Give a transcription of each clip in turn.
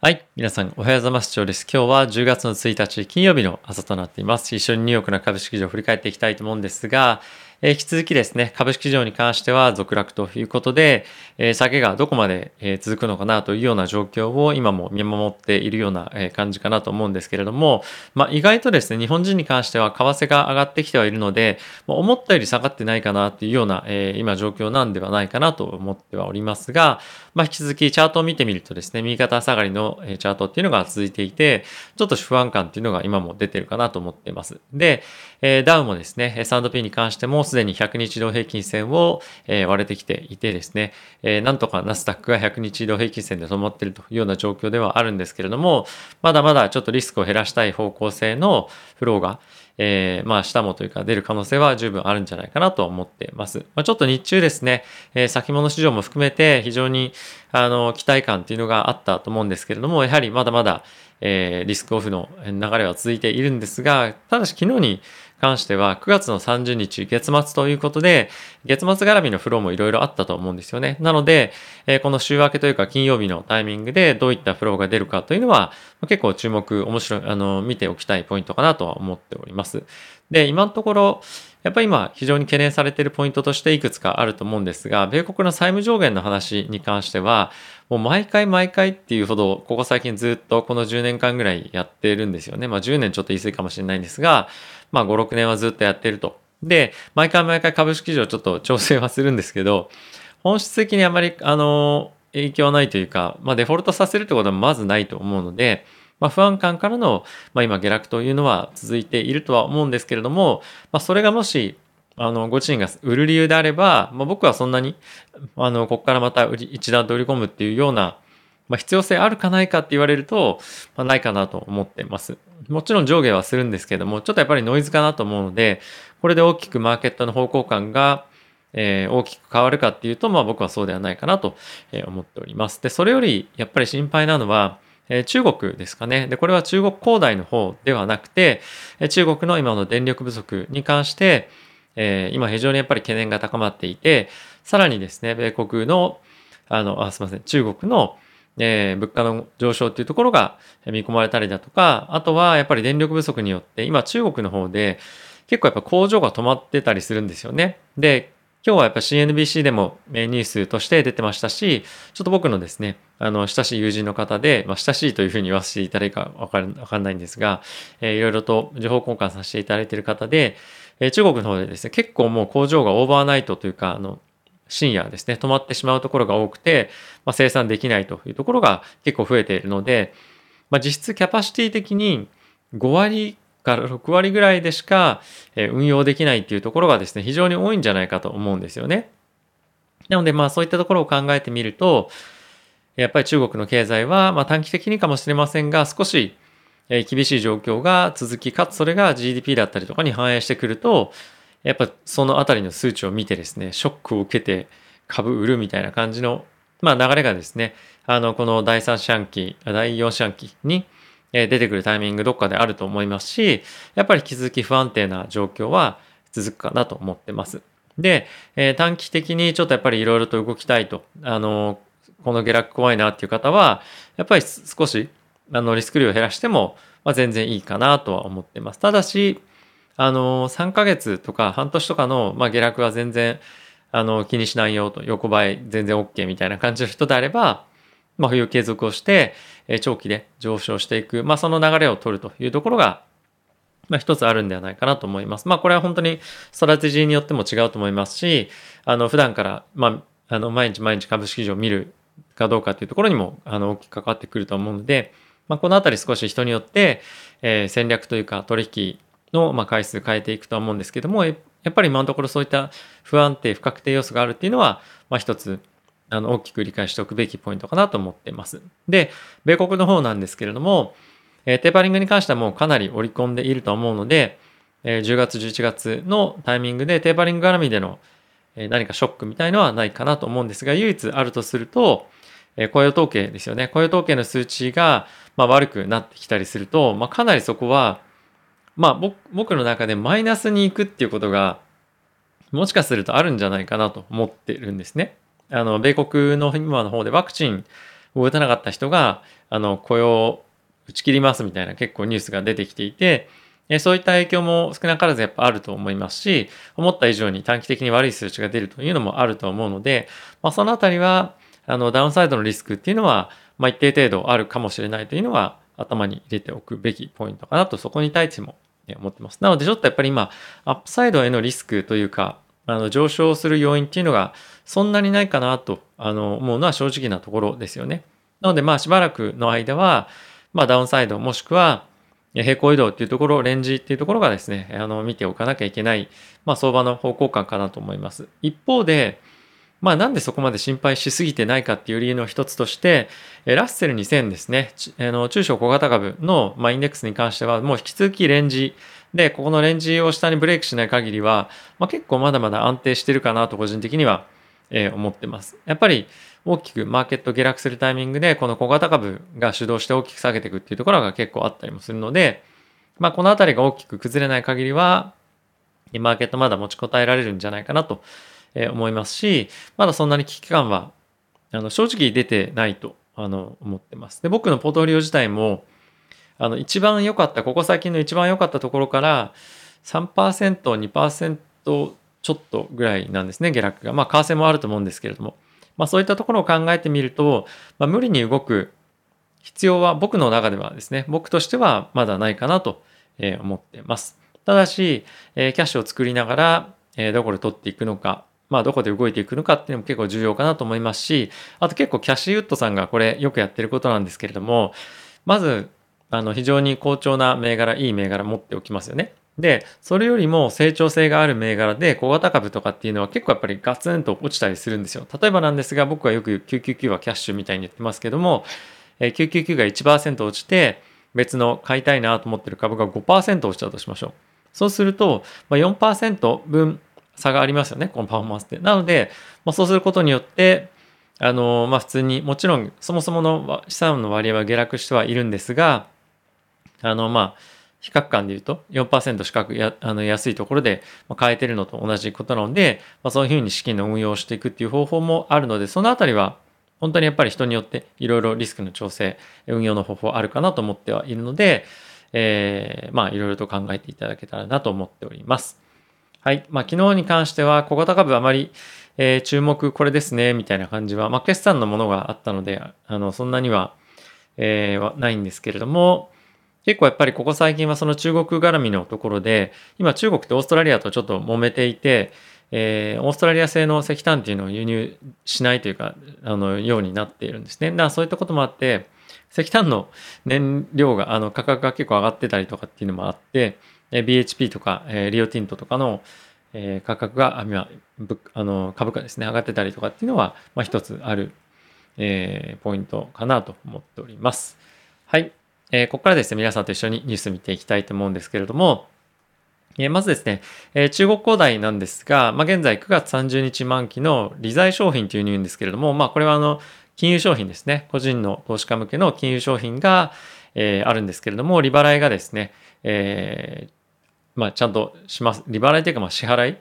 はい。皆さん、おはようございます。長です。今日は10月の1日金曜日の朝となっています。一緒にニューヨークの株式場を振り返っていきたいと思うんですが、え、引き続きですね、株式市場に関しては続落ということで、え、下げがどこまで、え、続くのかなというような状況を今も見守っているような、え感じかなと思うんですけれども、まあ、意外とですね、日本人に関しては為替が上がってきてはいるので、思ったより下がってないかなというような、え今状況なんではないかなと思ってはおりますが、まあ、引き続きチャートを見てみるとですね、右肩下がりのチャートっていうのが続いていて、ちょっと不安感っていうのが今も出てるかなと思っています。で、えダウもですね、S&P に関してもすでに100日動平均線を、え割れてきていてですね、えなんとかナスダックが100日移動平均線で止まっているというような状況ではあるんですけれども、まだまだちょっとリスクを減らしたい方向性のフローが、えー、まあ下もというか出る可能性は十分あるんじゃないかなと思ってます。まあ、ちょっと日中ですね、えー、先物市場も含めて非常にあの期待感っていうのがあったと思うんですけれども、やはりまだまだ、えー、リスクオフの流れは続いているんですが、ただし昨日に関しては9月の30日月末ということで、月末絡みのフローもいろいろあったと思うんですよね。なので、えこの週明けというか金曜日のタイミングでどういったフローが出るかというのは、結構注目、面白い、あの、見ておきたいポイントかなとは思っております。で、今のところ、やっぱり今非常に懸念されているポイントとしていくつかあると思うんですが、米国の債務上限の話に関しては、もう毎回毎回っていうほど、ここ最近ずっとこの10年間ぐらいやってるんですよね。まあ10年ちょっと言い過ぎかもしれないんですが、まあ5、6年はずっとやってると。で、毎回毎回株式市場ちょっと調整はするんですけど、本質的にあまり、あの、影響はないというか、まあデフォルトさせるってことはまずないと思うので、まあ、不安感からの、まあ、今下落というのは続いているとは思うんですけれども、まあ、それがもしあの、ご自身が売る理由であれば、まあ、僕はそんなに、あの、ここからまた売り一段と売り込むっていうような、まあ、必要性あるかないかって言われると、まあ、ないかなと思ってます。もちろん上下はするんですけども、ちょっとやっぱりノイズかなと思うので、これで大きくマーケットの方向感が、えー、大きく変わるかっていうと、まあ僕はそうではないかなと思っております。で、それよりやっぱり心配なのは、え中国ですかね。で、これは中国恒大の方ではなくて、中国の今の電力不足に関して、え、今非常にやっぱり懸念が高まっていて、さらにですね、米国の、あの、あすみません、中国の、え、物価の上昇っていうところが見込まれたりだとか、あとはやっぱり電力不足によって、今中国の方で結構やっぱ工場が止まってたりするんですよね。で、今日はやっぱ CNBC でもニュースとして出てましたし、ちょっと僕のですね、あの、親しい友人の方で、まあ、親しいというふうに言わせていただいかわかわかんないんですが、えー、いろいろと情報交換させていただいている方で、えー、中国の方でですね、結構もう工場がオーバーナイトというか、あの、深夜ですね、止まってしまうところが多くて、まあ、生産できないというところが結構増えているので、まあ、実質キャパシティ的に5割から6割ぐらいでしか運用できないっていうところがですね、非常に多いんじゃないかと思うんですよね。なので、まあそういったところを考えてみると、やっぱり中国の経済は、まあ短期的にかもしれませんが、少し厳しい状況が続き、かつそれが GDP だったりとかに反映してくると、やっぱそのあたりの数値を見てですね、ショックを受けて株売るみたいな感じの、まあ流れがですね、あの、この第3四半期、第4四半期にえ出てくるタイミングどっかであると思いますし、やっぱり引き続き不安定な状況は続くかなと思ってます。で、え短期的にちょっとやっぱりいろいろと動きたいと、あの、この下落怖いなっていう方は、やっぱり少し、あの、リスク量を減らしても、まあ、全然いいかなとは思ってます。ただし、あの、3ヶ月とか半年とかの、まあ、下落は全然、あの、気にしないよと、横ばい全然 OK みたいな感じの人であれば、まあ、冬継続をして、え長期で上昇していく、まあ、その流れを取るというところが、まあ、一つあるんではないかなと思います。まあ、これは本当にストラテジーによっても違うと思いますし、あの、普段から、まあ、あの、毎日毎日株式市場を見るかどうかっていうところにも、あの、大きく関わってくると思うので、まあ、このあたり少し人によって、えー、戦略というか取引の、まあ、回数変えていくとは思うんですけども、やっぱり今のところそういった不安定、不確定要素があるっていうのは、まあ、一つ、あの、大きく理解しておくべきポイントかなと思っています。で、米国の方なんですけれども、え、テーパリングに関してはもうかなり織り込んでいると思うので、え、10月、11月のタイミングでテーパリング絡みでの、え、何かショックみたいのはないかなと思うんですが、唯一あるとすると、え、雇用統計ですよね。雇用統計の数値が、ま、悪くなってきたりすると、まあ、かなりそこは、まあ、僕の中でマイナスに行くっていうことが、もしかするとあるんじゃないかなと思ってるんですね。あの、米国の今の方でワクチンを打たなかった人が、あの、雇用打ち切りますみたいな結構ニュースが出てきていて、そういった影響も少なからずやっぱあると思いますし、思った以上に短期的に悪い数値が出るというのもあると思うので、まあ、そのあたりは、あの、ダウンサイドのリスクっていうのは、まあ、一定程度あるかもしれないというのは、頭に入れておくべきポイントかなと、そこに対しても思ってます。なので、ちょっとやっぱり今、アップサイドへのリスクというか、あの、上昇する要因っていうのが、そんなにないかなと、あの、思うのは正直なところですよね。なので、まあ、しばらくの間は、まあ、ダウンサイドもしくは、平行移動っていうところ、レンジっていうところがですね、あの、見ておかなきゃいけない、まあ、相場の方向感かなと思います。一方で、まあ、なんでそこまで心配しすぎてないかっていう理由の一つとして、ラッセル2000ですね、あの中小小型株の、ま、インデックスに関しては、もう引き続きレンジで、ここのレンジを下にブレイクしない限りは、まあ、結構まだまだ安定してるかなと個人的には、えー、思ってます。やっぱり大きくマーケット下落するタイミングで、この小型株が主導して大きく下げていくっていうところが結構あったりもするので、まあ、このあたりが大きく崩れない限りは、マーケットまだ持ちこたえられるんじゃないかなと思いますし、まだそんなに危機感はあの正直出てないとあの思ってます。で、僕のポートフォリオ自体も、あの一番良かった、ここ最近の一番良かったところから3%、2%ちょっとぐらいなんですね、下落が。まあ、為替もあると思うんですけれども。まあ、そういったところを考えてみると、まあ、無理に動く必要は僕の中ではですね、僕としてはまだないかなと思ってます。ただし、キャッシュを作りながら、どこで取っていくのか、まあ、どこで動いていくのかっていうのも結構重要かなと思いますし、あと結構キャッシュウッドさんがこれよくやってることなんですけれども、まず、あの、非常に好調な銘柄、いい銘柄持っておきますよね。で、それよりも成長性がある銘柄で小型株とかっていうのは結構やっぱりガツンと落ちたりするんですよ。例えばなんですが、僕はよく999はキャッシュみたいに言ってますけども、999が1%落ちて、別の買いたいなと思ってる株が5%落ちたとしましょう。そうすると、ま、4%分差がありますよね、このパフォーマンスって。なので、まあ、そうすることによって、あの、まあ、普通に、もちろん、そもそもの資産の割合は下落してはいるんですが、あの、まあ、比較感で言うと4%近くやあの安いところで買えてるのと同じことなので、まあ、そういうふうに資金の運用をしていくっていう方法もあるので、そのあたりは本当にやっぱり人によっていろいろリスクの調整、運用の方法あるかなと思ってはいるので、えー、まあいろいろと考えていただけたらなと思っております。はい。まあ、昨日に関しては小型株あまり、えー、注目これですね、みたいな感じは、まあ、決算のものがあったので、あの、そんなには、えー、ないんですけれども、結構やっぱりここ最近はその中国絡みのところで、今中国ってオーストラリアとちょっと揉めていて、えー、オーストラリア製の石炭っていうのを輸入しないというか、あの、ようになっているんですね。だからそういったこともあって、石炭の燃料が、あの、価格が結構上がってたりとかっていうのもあって、BHP とか、えリオティントとかの、え価格が、今、あの株価ですね、上がってたりとかっていうのは、まあ、一つある、えー、ポイントかなと思っております。はい。え、ここからですね、皆さんと一緒にニュース見ていきたいと思うんですけれども、え、まずですね、え、中国恒大なんですが、まあ、現在9月30日満期の利財商品というニューんですけれども、まあ、これはあの、金融商品ですね、個人の投資家向けの金融商品が、え、あるんですけれども、利払いがですね、えー、まあ、ちゃんとします。利払いというか、ま、支払い、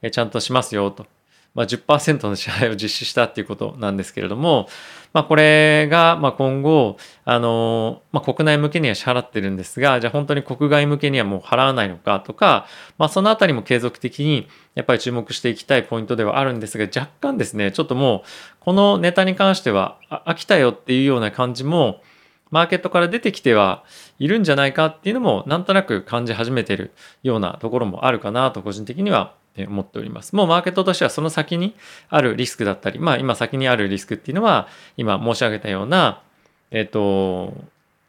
えちゃんとしますよと。まあ10%、の支払いを実施したっていうことなんですけれども、まあ、これが、まあ、今後、あの、まあ、国内向けには支払ってるんですが、じゃあ本当に国外向けにはもう払わないのかとか、まあ、そのあたりも継続的にやっぱり注目していきたいポイントではあるんですが、若干ですね、ちょっともう、このネタに関しては、飽きたよっていうような感じも、マーケットから出てきてはいるんじゃないかっていうのもなんとなく感じ始めてるようなところもあるかなと個人的には思っております。もうマーケットとしてはその先にあるリスクだったり、まあ今先にあるリスクっていうのは今申し上げたような、えっ、ー、と、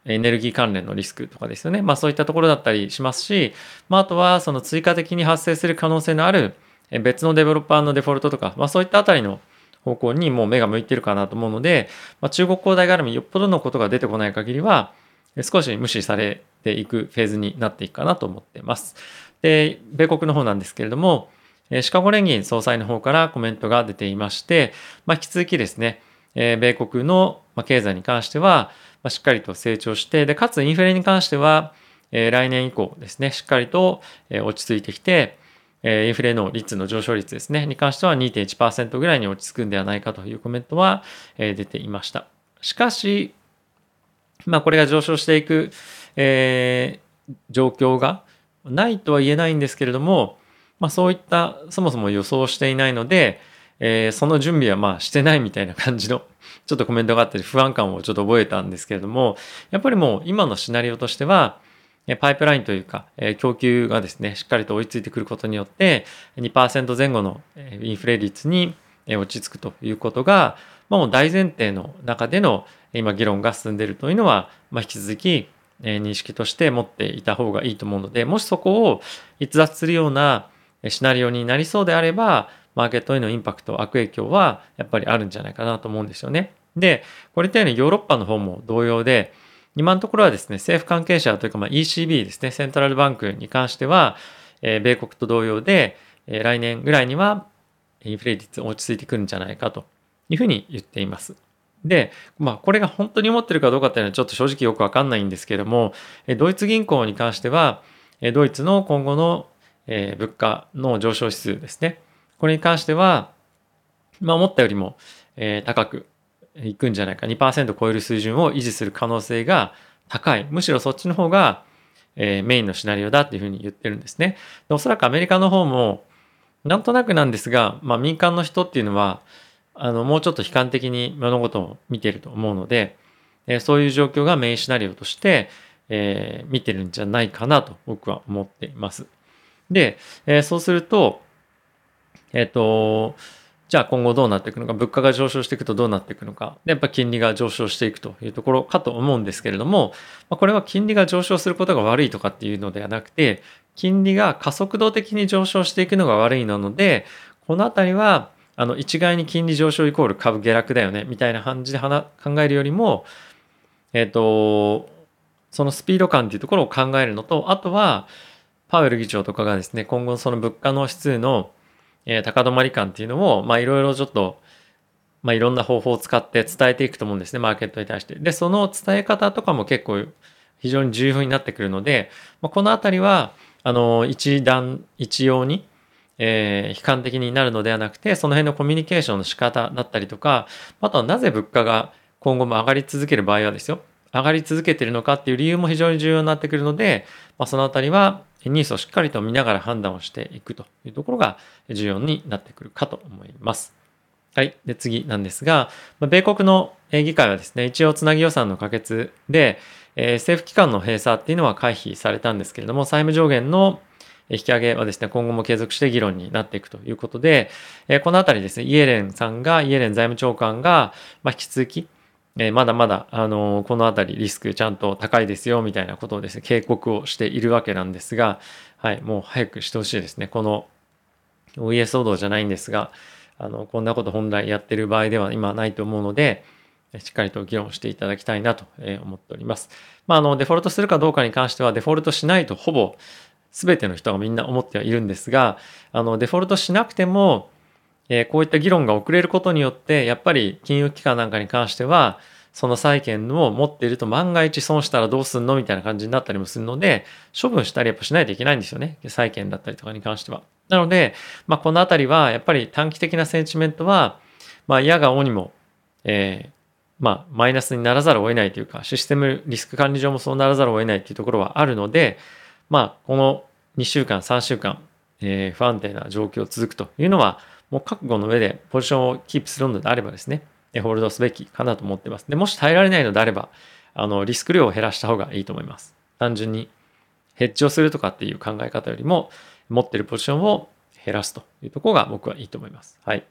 エネルギー関連のリスクとかですよね。まあそういったところだったりしますし、まああとはその追加的に発生する可能性のある別のデベロッパーのデフォルトとか、まあそういったあたりの方向にもう目が向いてるかなと思うので、まあ、中国恒大絡みよっぽどのことが出てこない限りは、少し無視されていくフェーズになっていくかなと思ってます。で、米国の方なんですけれども、シカゴ連銀総裁の方からコメントが出ていまして、まあ、引き続きですね、米国の経済に関しては、しっかりと成長して、で、かつインフレに関しては、来年以降ですね、しっかりと落ち着いてきて、インフレの率の上昇率ですね、に関しては2.1%ぐらいに落ち着くんではないかというコメントは出ていました。しかし、まあこれが上昇していく、えー、状況がないとは言えないんですけれども、まあそういったそもそも予想していないので、えー、その準備はまあしてないみたいな感じの ちょっとコメントがあったり不安感をちょっと覚えたんですけれども、やっぱりもう今のシナリオとしては、パイプラインというか、供給がですね、しっかりと追いついてくることによって、2%前後のインフレ率に落ち着くということが、まあもう大前提の中での今議論が進んでいるというのは、まあ、引き続き認識として持っていた方がいいと思うので、もしそこを逸脱するようなシナリオになりそうであれば、マーケットへのインパクト、悪影響はやっぱりあるんじゃないかなと思うんですよね。で、これってヨーロッパの方も同様で、今のところはですね、政府関係者というか、ま、ECB ですね、セントラルバンクに関しては、え、米国と同様で、え、来年ぐらいにはインフレ率落ち着いてくるんじゃないかというふうに言っています。で、まあ、これが本当に思ってるかどうかっていうのはちょっと正直よくわかんないんですけども、ドイツ銀行に関しては、ドイツの今後の物価の上昇指数ですね。これに関しては、まあ、思ったよりも高くいくんじゃないか、2%超える水準を維持する可能性が高い。むしろそっちの方がメインのシナリオだっていうふうに言ってるんですね。でおそらくアメリカの方も、なんとなくなんですが、まあ、民間の人っていうのは、あの、もうちょっと悲観的に物事を見ていると思うので、えそういう状況がメインシナリオとして、えー、見てるんじゃないかなと僕は思っています。で、えー、そうすると、えっ、と、じゃあ今後どうなっていくのか、物価が上昇していくとどうなっていくのか、でやっぱ金利が上昇していくというところかと思うんですけれども、まあ、これは金利が上昇することが悪いとかっていうのではなくて、金利が加速度的に上昇していくのが悪いなので、このあたりは、あの、一概に金利上昇イコール株下落だよね、みたいな感じで考えるよりも、えっ、ー、と、そのスピード感っていうところを考えるのと、あとは、パウエル議長とかがですね、今後その物価の指数の、えー、高止まり感っていうのを、まあいろいろちょっと、まあいろんな方法を使って伝えていくと思うんですね、マーケットに対して。で、その伝え方とかも結構非常に重要になってくるので、まあ、このあたりは、あの、一段、一様に、えー、悲観的になるのではなくて、その辺のコミュニケーションの仕方だったりとか、あとはなぜ物価が今後も上がり続ける場合はですよ、上がり続けているのかっていう理由も非常に重要になってくるので、まあ、そのあたりはニースをしっかりと見ながら判断をしていくというところが重要になってくるかと思います。はい。で、次なんですが、米国の議会はですね、一応つなぎ予算の可決で、えー、政府機関の閉鎖っていうのは回避されたんですけれども、債務上限の引き上げはですね、今後も継続して議論になっていくということで、え、このあたりですね、イエレンさんが、イエレン財務長官が、ま、引き続き、えまだまだ、あのこのあたりリスクちゃんと高いですよ、みたいなことをですね、警告をしているわけなんですが、はい、もう早くしてほしいですね。この、お家騒動じゃないんですが、あの、こんなこと本来やってる場合では今ないと思うので、しっかりと議論していただきたいなと思っております。まあ、あの、デフォルトするかどうかに関しては、デフォルトしないとほぼ全ての人がみんな思ってはいるんですが、あの、デフォルトしなくても、えこういった議論が遅れることによって、やっぱり金融機関なんかに関しては、その債権を持っていると万が一損したらどうすんのみたいな感じになったりもするので、処分したりやっぱしないといけないんですよね。債権だったりとかに関しては。なので、まあ、このあたりは、やっぱり短期的なセンチメントは、まあ、嫌がおにも、えー、まあ、マイナスにならざるを得ないというか、システムリスク管理上もそうならざるを得ないというところはあるので、まあ、この2週間、3週間、えー、不安定な状況続くというのは、もう覚悟の上でポジションをキープするのであればですね、ホールドすべきかなと思ってます。で、もし耐えられないのであれば、あの、リスク量を減らした方がいいと思います。単純にヘッジをするとかっていう考え方よりも、持ってるポジションを減らすというところが僕はいいと思います。はい。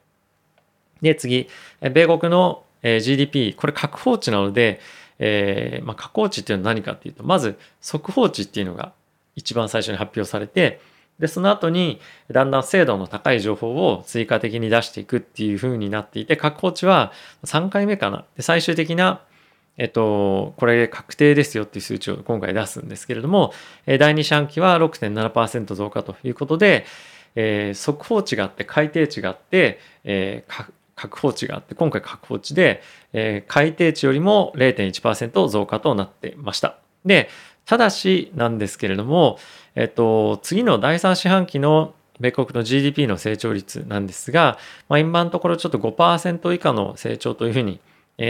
で、次、米国の GDP、これ確放値なので、えー、まあ、確放値っていうのは何かっていうと、まず速報値っていうのが一番最初に発表されて、で、その後にだんだん精度の高い情報を追加的に出していくっていう風になっていて、確保値は3回目かな。で、最終的な、えっと、これ確定ですよっていう数値を今回出すんですけれども、第2四半期は6.7%増加ということで、えー、速報値があって改定値があって、えー、確保値があって、今回確保値で、えー、改定値よりも0.1%増加となってました。で、ただしなんですけれども、えっと、次の第3四半期の米国の GDP の成長率なんですが、まあ、今のところちょっと5%以下の成長というふうに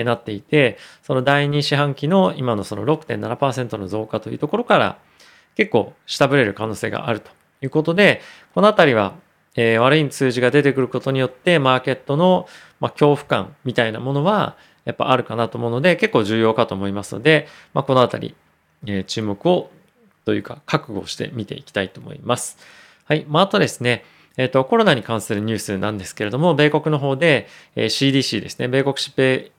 なっていて、その第2四半期の今のその6.7%の増加というところから結構下振れる可能性があるということで、このあたりは、悪い数字が出てくることによってマーケットの、恐怖感みたいなものはやっぱあるかなと思うので結構重要かと思いますので、まあ、このあたり、え、注目をというか覚悟して見ていきたいと思います。はい。まあ、あとですね、えっ、ー、と、コロナに関するニュースなんですけれども、米国の方で、え、CDC ですね、米国疾病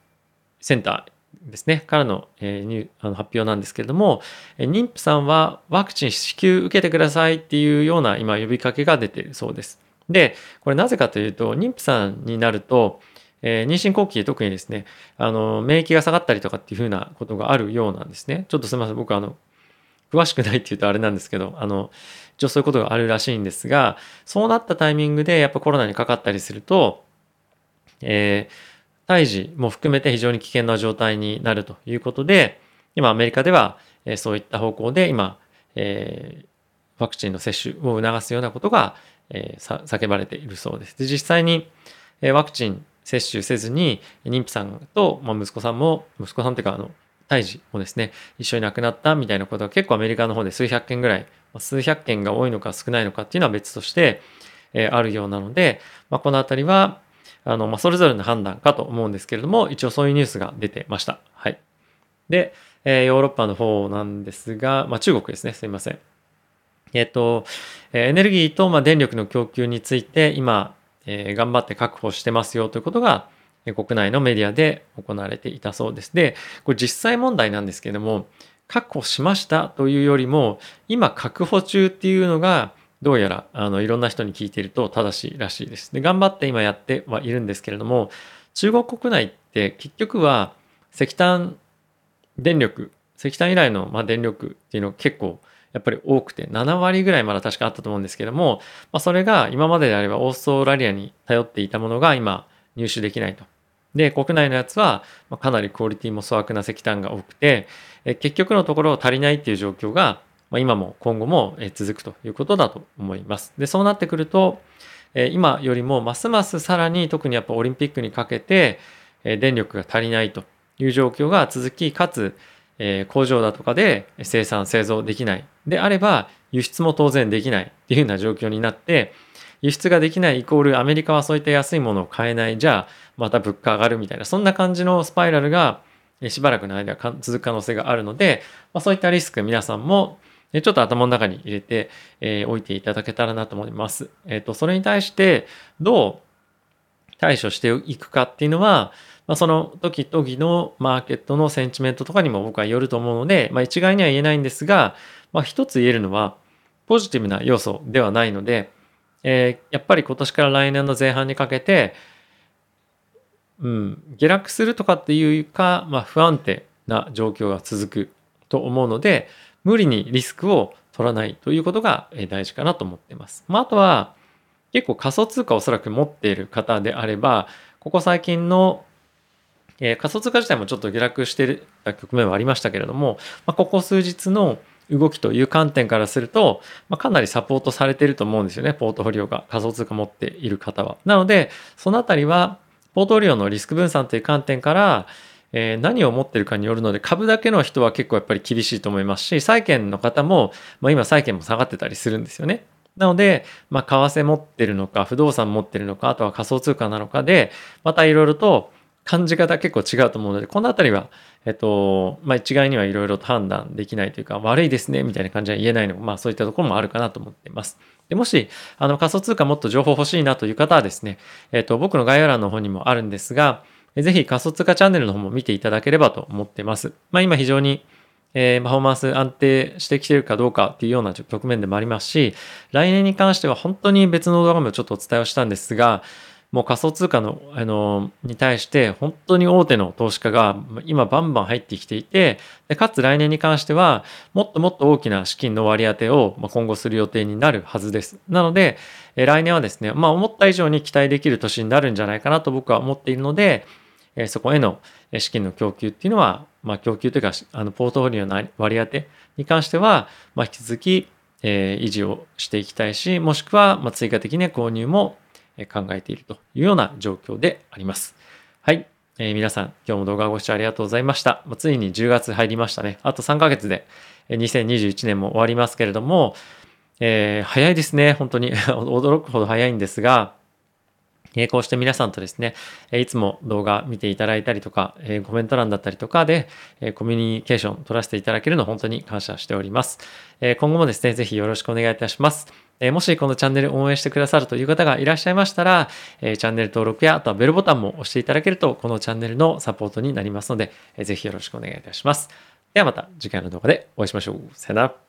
センターですね、からの,、えー、あの発表なんですけれども、え妊婦さんはワクチン支給受けてくださいっていうような今呼びかけが出ているそうです。で、これなぜかというと、妊婦さんになると、えー、妊娠後期で特にですね、あの、免疫が下がったりとかっていうふうなことがあるようなんですね。ちょっとすみません、僕あの、詳しくないっていうとあれなんですけど、あの、一応そういうことがあるらしいんですが、そうなったタイミングでやっぱコロナにかかったりすると、えー、胎児も含めて非常に危険な状態になるということで、今アメリカでは、えそういった方向で今、えー、ワクチンの接種を促すようなことが、えー、叫ばれているそうです。で実際に、え、ワクチン接種せずに妊婦さんと、まあ、息子さんも息子さんっていうかあの胎児もですね一緒に亡くなったみたいなことが結構アメリカの方で数百件ぐらい数百件が多いのか少ないのかっていうのは別として、えー、あるようなので、まあ、この辺りはあの、まあ、それぞれの判断かと思うんですけれども、一応そういうニュースが出てました。はい。で、えー、ヨーロッパの方なんですが、まあ、中国ですね。すいません。えっ、ー、と、エネルギーと、ま、電力の供給について、今、え、頑張って確保してますよということが、国内のメディアで行われていたそうです。で、これ実際問題なんですけども、確保しましたというよりも、今確保中っていうのが、どうやらあのいろんな人に聞いていると正しいらしいです。で頑張って今やってはいるんですけれども中国国内って結局は石炭電力石炭由来のま電力っていうのを結構やっぱり多くて7割ぐらいまだ確かあったと思うんですけども、まあ、それが今までであればオーストラリアに頼っていたものが今入手できないと。で国内のやつはかなりクオリティも粗悪な石炭が多くて結局のところ足りないっていう状況が、今も今後も続くということだと思います。で、そうなってくると、今よりもますますさらに特にやっぱオリンピックにかけて電力が足りないという状況が続き、かつえ工場だとかで生産製造できないであれば輸出も当然できないっていうような状況になって輸出ができないイコールアメリカはそういった安いものを買えないじゃあまた物価上がるみたいなそんな感じのスパイラルがしばらくの間続く可能性があるので、まあ、そういったリスク皆さんもちょっと頭の中に入れて、え、おいていただけたらなと思います。えっ、と、それに対してどう対処していくかっていうのは、まあ、その時々のマーケットのセンチメントとかにも僕はよると思うので、まあ、一概には言えないんですが、まあ、一つ言えるのは、ポジティブな要素ではないので、えー、やっぱり今年から来年の前半にかけて、うん、下落するとかっていうか、まあ、不安定な状況が続くと思うので、無理にリスクを取らないということが大事かなと思っています。まあ、あとは結構仮想通貨をおそらく持っている方であれば、ここ最近の、えー、仮想通貨自体もちょっと下落していた局面はありましたけれども、まあ、ここ数日の動きという観点からすると、まあ、かなりサポートされていると思うんですよね、ポートフォリオが仮想通貨持っている方は。なので、そのあたりは、ポートフォリオのリスク分散という観点から、えー、何を持ってるかによるので株だけの人は結構やっぱり厳しいと思いますし債券の方も、まあ、今債券も下がってたりするんですよね。なので、まあ、為替持ってるのか不動産持ってるのかあとは仮想通貨なのかでまたいろいろと感じ方結構違うと思うのでこの辺りは、えっとまあ、一概にはいろいろと判断できないというか悪いですねみたいな感じは言えないのもまあそういったところもあるかなと思っています。でもしあの仮想通貨もっと情報欲しいなという方はですね、えっと、僕の概要欄の方にもあるんですがぜひ仮想通貨チャンネルの方も見ていただければと思っています。まあ今非常にえー、パフォーマンス安定してきてるかどうかっていうような局面でもありますし、来年に関しては本当に別の動画もちょっとお伝えをしたんですが、もう仮想通貨の、あの、に対して本当に大手の投資家が今バンバン入ってきていて、でかつ来年に関してはもっともっと大きな資金の割り当てを今後する予定になるはずです。なので、え来年はですね、まあ思った以上に期待できる年になるんじゃないかなと僕は思っているので、えそこへの資金の供給っていうのは、まあ、供給というか、あの、ポートフォリオの割り当てに関しては、まあ、引き続き、え維持をしていきたいし、もしくは、ま追加的な購入も考えているというような状況であります。はい。えー、皆さん、今日も動画ご視聴ありがとうございました。もうついに10月入りましたね。あと3ヶ月で2021年も終わりますけれども、えー、早いですね。本当に 驚くほど早いんですが、えこうして皆さんとですね、えいつも動画見ていただいたりとか、えコメント欄だったりとかで、えコミュニケーション取らせていただけるの本当に感謝しております。え今後もですね、ぜひよろしくお願いいたします。えもしこのチャンネル応援してくださるという方がいらっしゃいましたら、えチャンネル登録や、あとはベルボタンも押していただけると、このチャンネルのサポートになりますので、えぜひよろしくお願いいたします。ではまた次回の動画でお会いしましょう。さよなら。